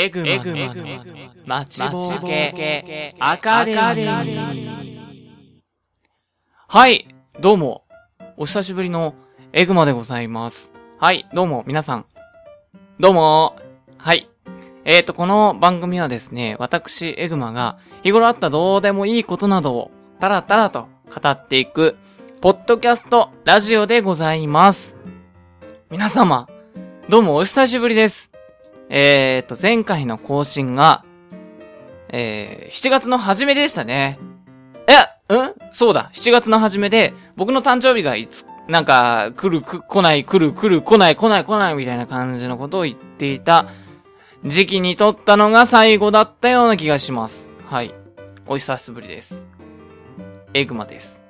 エグマの待ちぼうけアカデミー。はい、どうも。お久しぶりのエグマでございます。はい、どうも、皆さん。どうも。はい。えーと、この番組はですね、私、エグマが、日頃あったどうでもいいことなどを、タラタラと語っていく、ポッドキャスト、ラジオでございます。皆様、どうもお久しぶりです。えーと、前回の更新が、えー、7月の初めでしたね。え、うん？そうだ、7月の初めで、僕の誕生日がいつ、なんか、来る、く来ない、来る、来る、来ない、来ない、来ない、みたいな感じのことを言っていた時期に撮ったのが最後だったような気がします。はい。お久しぶりです。エグマです。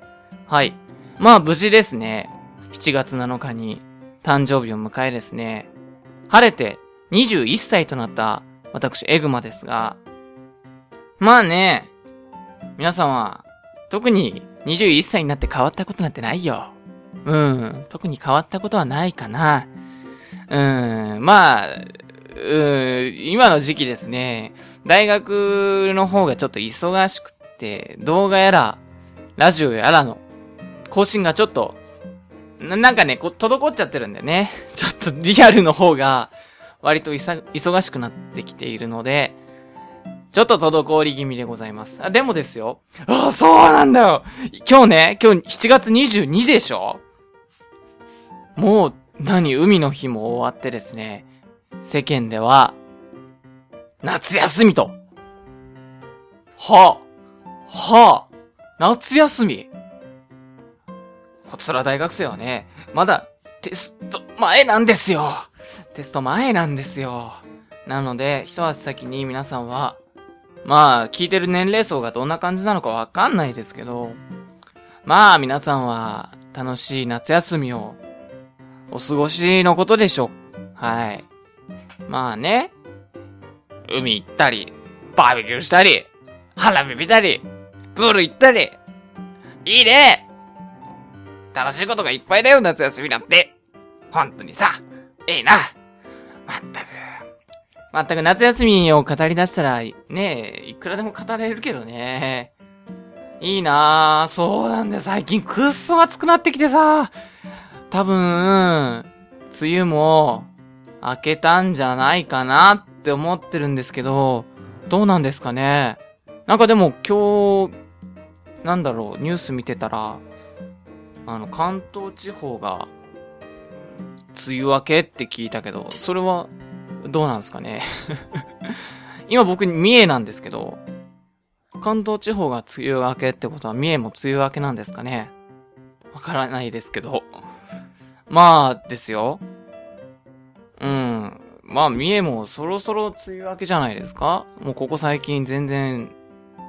はい。まあ、無事ですね。7月7日に誕生日を迎えですね。晴れて21歳となった私、エグマですが、まあね、皆さんは、特に21歳になって変わったことなんてないよ。うん、特に変わったことはないかな。うん、まあ、うん、今の時期ですね、大学の方がちょっと忙しくって、動画やら、ラジオやらの更新がちょっと、ななんかね、こ、滞っちゃってるんだよね。ちょっとリアルの方が、割と忙しくなってきているので、ちょっと滞り気味でございます。あ、でもですよ。あ、そうなんだよ今日ね、今日7月22でしょ？もう、何、海の日も終わってですね、世間では、夏休みと。はあ、はあ、夏休み。こちら大学生はね、まだテスト前なんですよ。テスト前なんですよ。なので、一足先に皆さんは、まあ、聞いてる年齢層がどんな感じなのかわかんないですけど、まあ、皆さんは、楽しい夏休みを、お過ごしのことでしょう。はい。まあね、海行ったり、バーベキューしたり、花火見たり、プール行ったり、いいね楽しいことがいっぱいだよ、夏休みなんて。本当にさ、ええな。まったく。夏休みを語り出したら、ねえ、いくらでも語れるけどね。いいなぁ。そうなんだ。最近くっそ暑くなってきてさ。多分、梅雨も明けたんじゃないかなって思ってるんですけど、どうなんですかね。なんかでも今日、なんだろう、ニュース見てたら、あの、関東地方が、梅雨明けって聞いたけど、それは、どうなんですかね。今僕、三重なんですけど、関東地方が梅雨明けってことは、三重も梅雨明けなんですかね。わからないですけど。まあ、ですよ。うん。まあ、三重もそろそろ梅雨明けじゃないですかもうここ最近全然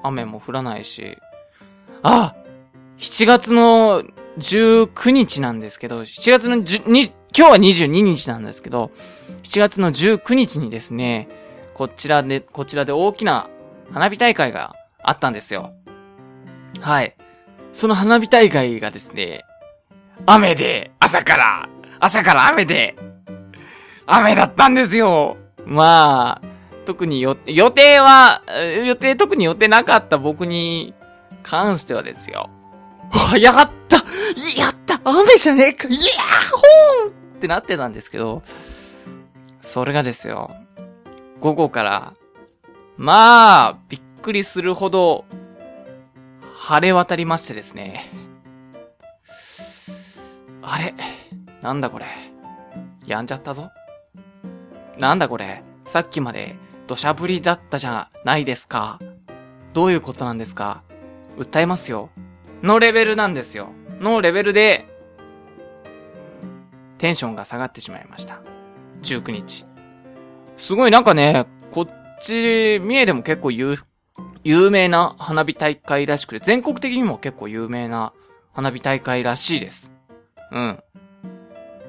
雨も降らないし。あ !7 月の19日なんですけど、7月の10、今日は22日なんですけど、7月の19日にですね、こちらで、こちらで大きな花火大会があったんですよ。はい。その花火大会がですね、雨で、朝から、朝から雨で、雨だったんですよ。まあ、特に、予定は、予定、特に予定なかった僕に関してはですよ。わやったやった雨じゃねえかイヤーホーってなってたんですけど、それがですよ、午後から、まあ、びっくりするほど、晴れ渡りましてですね。あれなんだこれ。やんじゃったぞ。なんだこれ。さっきまで土砂降りだったじゃないですか。どういうことなんですか訴えますよ。のレベルなんですよ。のレベルで、テンションが下がってしまいました。19日。すごいなんかね、こっち、三重でも結構有、有名な花火大会らしくて、全国的にも結構有名な花火大会らしいです。うん。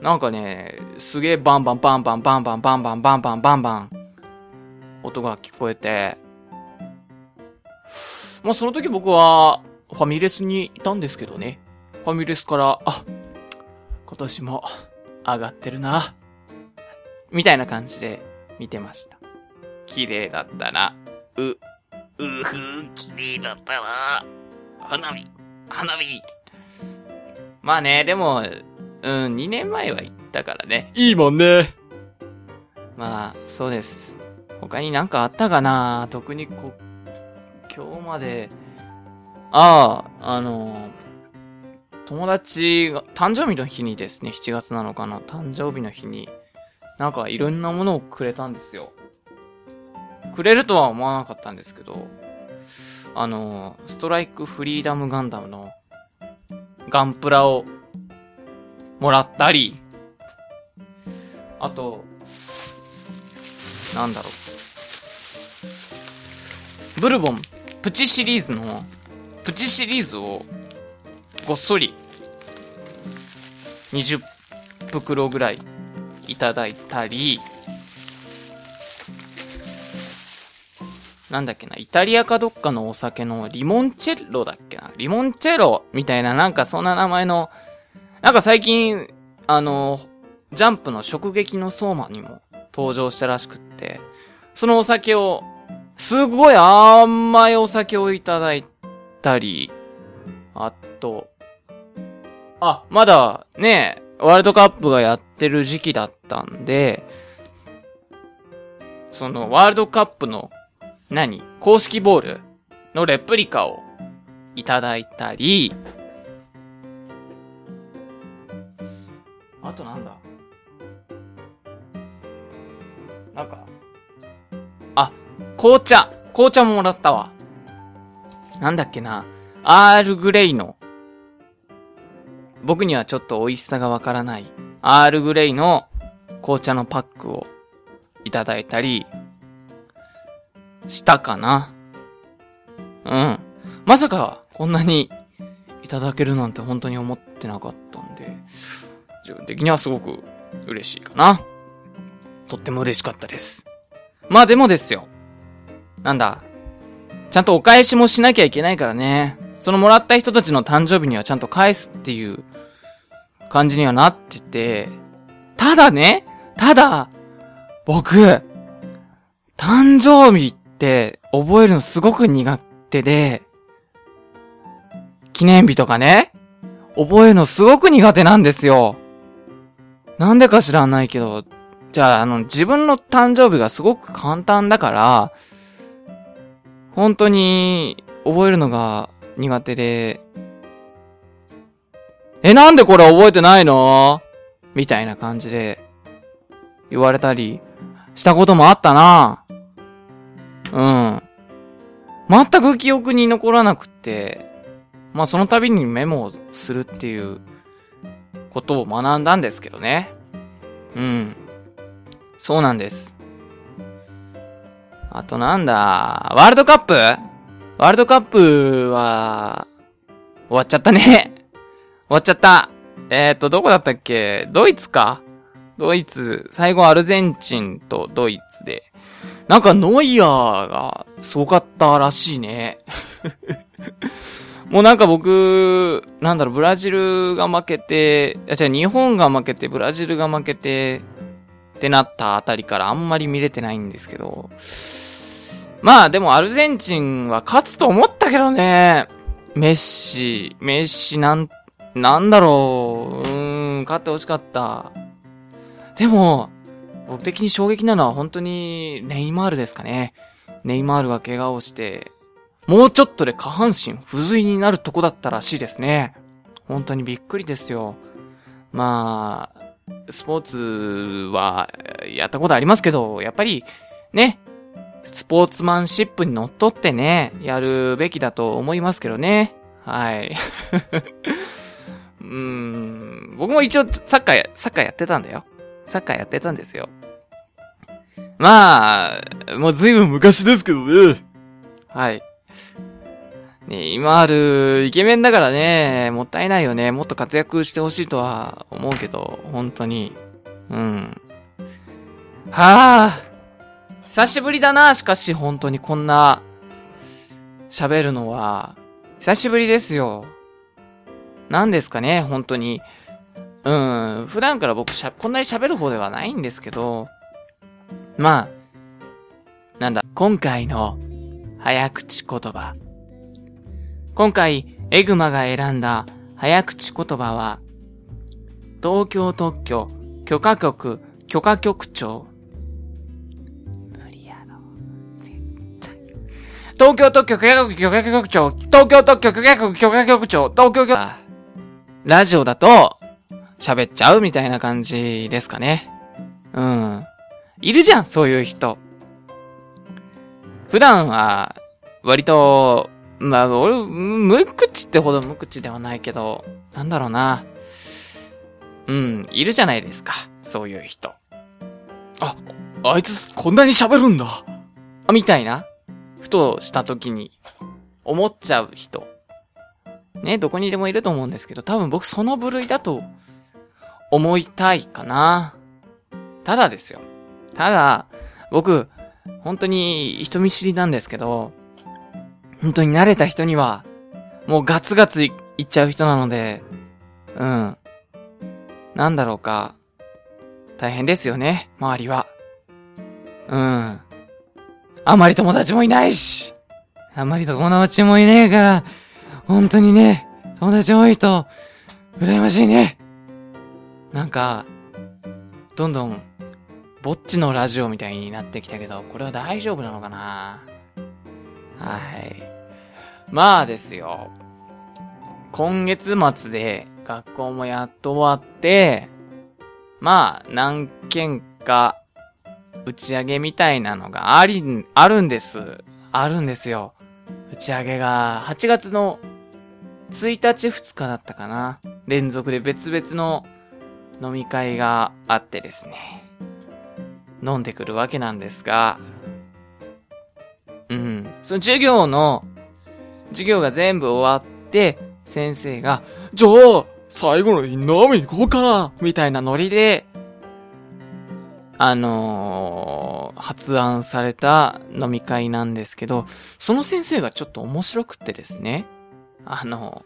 なんかね、すげえバンバンバンバンバンバンバンバンバンバンバンバン、音が聞こえて、まあその時僕は、ファミレスにいたんですけどね。ファミレスから、あ、今年も上がってるな。みたいな感じで見てました。綺麗だったな。う、うふ、綺麗だったな。花火、花火。まあね、でも、うん、2年前は行ったからね。いいもんね。まあ、そうです。他になんかあったかな？特にこ、今日まで、ああ、あの友達が、誕生日の日にですね、7月7日の誕生日の日に、なんかいろんなものをくれたんですよ。くれるとは思わなかったんですけど、あの、ストライクフリーダムガンダムのガンプラをもらったり、あと、なんだろう。ブルボン、プチシリーズの、プチシリーズを、ごっそり、20袋ぐらいいただいたり、なんだっけな、イタリアかどっかのお酒のリモンチェッロだっけな？リモンチェロみたいななんかそんな名前の、なんか最近、あの、ジャンプの直撃の相馬にも登場したらしくって、そのお酒を、すごい甘いお酒をいただいたり、あと、あ、まだね、ワールドカップがやってる時期だったんで、そのワールドカップの何公式ボールのレプリカをいただいたり、あとなんだ。なんか、あ、紅茶。紅茶ももらったわ。なんだっけな。アールグレイの、僕にはちょっと美味しさがわからない、アールグレイの紅茶のパックをいただいたり、したかな。うん。まさか、こんなにいただけるなんて本当に思ってなかったんで、自分的にはすごく嬉しいかな。とっても嬉しかったです。まあでもですよ。なんだ。ちゃんとお返しもしなきゃいけないからね。そのもらった人たちの誕生日にはちゃんと返すっていう感じにはなってて、ただね、ただ、僕、誕生日って覚えるのすごく苦手で、記念日とかね、覚えるのすごく苦手なんですよ。なんでか知らないけど、じゃあ、あの、自分の誕生日がすごく簡単だから、本当に覚えるのが苦手で、え、なんでこれ覚えてないの？みたいな感じで言われたりしたこともあったな。うん。全く記憶に残らなくって、まあその度にメモをするっていうことを学んだんですけどね。うん。そうなんです。あとなんだ、ワールドカップ？ワールドカップは、終わっちゃったね。終わっちゃった。えっ、ー、と、どこだったっけ？ドイツか？ドイツ、最後アルゼンチンとドイツで。なんかノイアーがすごかったらしいね。もうなんか僕、なんだろう、ブラジルが負けて、いや、じゃ日本が負けて、ブラジルが負けて、ってなったあたりからあんまり見れてないんですけど、まあでもアルゼンチンは勝つと思ったけどね、メッシ、メッシなん、なんだろう、うーん、勝ってほしかった。でも、僕的に衝撃なのは本当にネイマールですかね。ネイマールが怪我をして、もうちょっとで下半身不随になるとこだったらしいですね。本当にびっくりですよ。まあ、スポーツはやったことありますけど、やっぱりね、スポーツマンシップにのっとってね、やるべきだと思いますけどね。はい。うん、僕も一応サッカーや、サッカーやってたんだよ。サッカーやってたんですよ。まあ、もう随分昔ですけどね。はい。ね今あるイケメンだからね、もったいないよね。もっと活躍してほしいとは思うけど、本当に。うん。はあ。久しぶりだな、しかし本当にこんな、喋るのは、久しぶりですよ。何ですかね、本当に。うん、普段から僕しゃ、こんなに喋る方ではないんですけど、まあ、なんだ、今回の早口言葉。今回、エグマが選んだ早口言葉は、東京特許許可局許可局長。無理やろ。絶対。東京特許許可局許可局長。東京特許許可局許可局長。東京許ラジオだと、喋っちゃうみたいな感じですかね。うん。いるじゃん、そういう人。普段は、割と、まあ、俺、無口ってほど無口ではないけど、なんだろうな。うん、いるじゃないですか。そういう人。あ、あいつ、こんなに喋るんだ。みたいな。ふとした時に、思っちゃう人。ね、どこにでもいると思うんですけど、多分僕その部類だと、思いたいかな。ただですよ。ただ、僕、本当に人見知りなんですけど、本当に慣れた人には、もうガツガツいっちゃう人なので、うん。なんだろうか。大変ですよね、周りは。うん。あまり友達もいないし。あまり友達もいねえから、本当にね、友達多いと、羨ましいね。なんか、どんどん、ぼっちのラジオみたいになってきたけど、これは大丈夫なのかなはい。まあですよ。今月末で学校もやっと終わって、まあ、何件か打ち上げみたいなのがあり、あるんです。あるんですよ。打ち上げが8月の1日2日だったかな。連続で別々の飲み会があってですね。飲んでくるわけなんですが、うん。その授業の、授業が全部終わって、先生が、じゃあ、最後のインナーメン行こうかみたいなノリで、あのー、発案された飲み会なんですけど、その先生がちょっと面白くってですね、あの、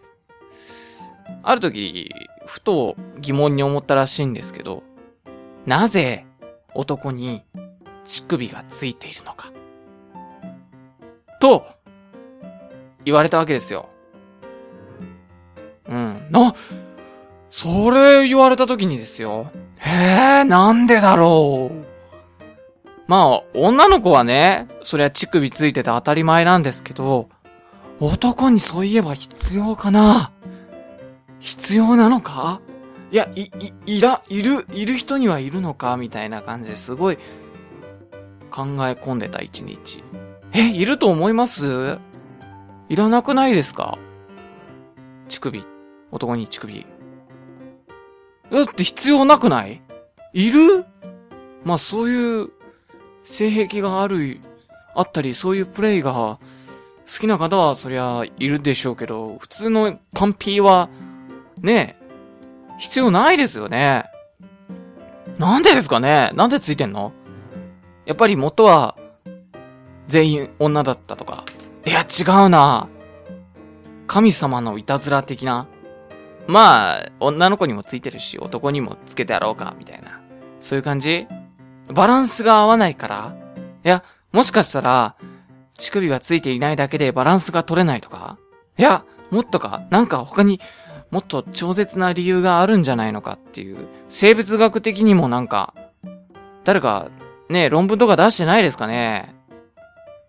ある時、ふと疑問に思ったらしいんですけど、なぜ男に乳首がついているのか？と、言われたわけですよ。うん。な、それ言われた時にですよ。へえ、なんでだろう？まあ、女の子はね、そりゃ乳首ついてて当たり前なんですけど、男にそういえば必要かな？必要なのか？いや、い、い、いら、いる、いる人にはいるのか？みたいな感じですごい考え込んでた一日。え、いると思います？いらなくないですか？乳首。男に乳首。だって必要なくない？いる？まあそういう性癖がある、あったり、そういうプレイが好きな方はそりゃいるでしょうけど、普通のパンピーは、ね必要ないですよね。なんでですかね？なんでついてんの？やっぱり元は、全員女だったとか。いや、違うな。神様のいたずら的な。まあ、女の子にもついてるし、男にもつけてやろうか、みたいな。そういう感じ？バランスが合わないからいや、もしかしたら、乳首がついていないだけでバランスが取れないとか？いや、もっとか？なんか他にもっと超絶な理由があるんじゃないのかっていう、生物学的にもなんか、誰か、ね、論文とか出してないですかね？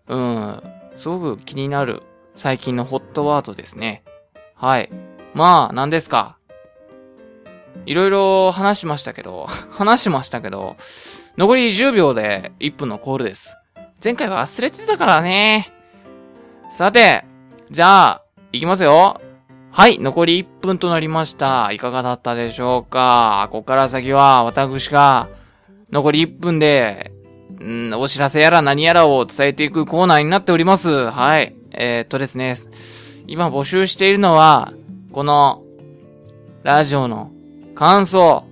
うん、すごく気になる最近のホットワードですね。はい。まあ、何ですか？いろいろ話しましたけど、話しましたけど、残り10秒で1分のコールです。前回忘れてたからね。さて、じゃあ、いきますよ。はい、残り1分となりました。いかがだったでしょうか？ここから先は私が残り1分で、んお知らせやら何やらを伝えていくコーナーになっております。はい。えー、っとですね。今募集しているのは、この、ラジオの感想、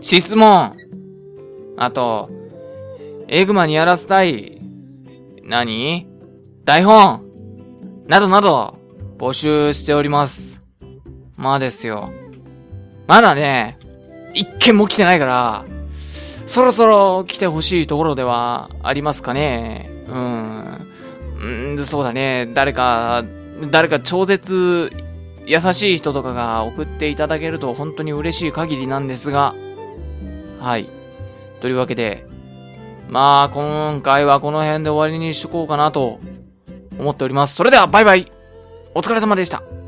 質問、あと、エグマにやらせたい、何？台本、などなど、募集しております。まあですよ。まだね、一件も来てないから、そろそろ来てほしいところではありますかね。うん。うん、そうだね。誰か、誰か超絶優しい人とかが送っていただけると本当に嬉しい限りなんですが、はい。というわけで、まあ、今回はこの辺で終わりにしとこうかなと思っております。それでは、バイバイお疲れ様でした。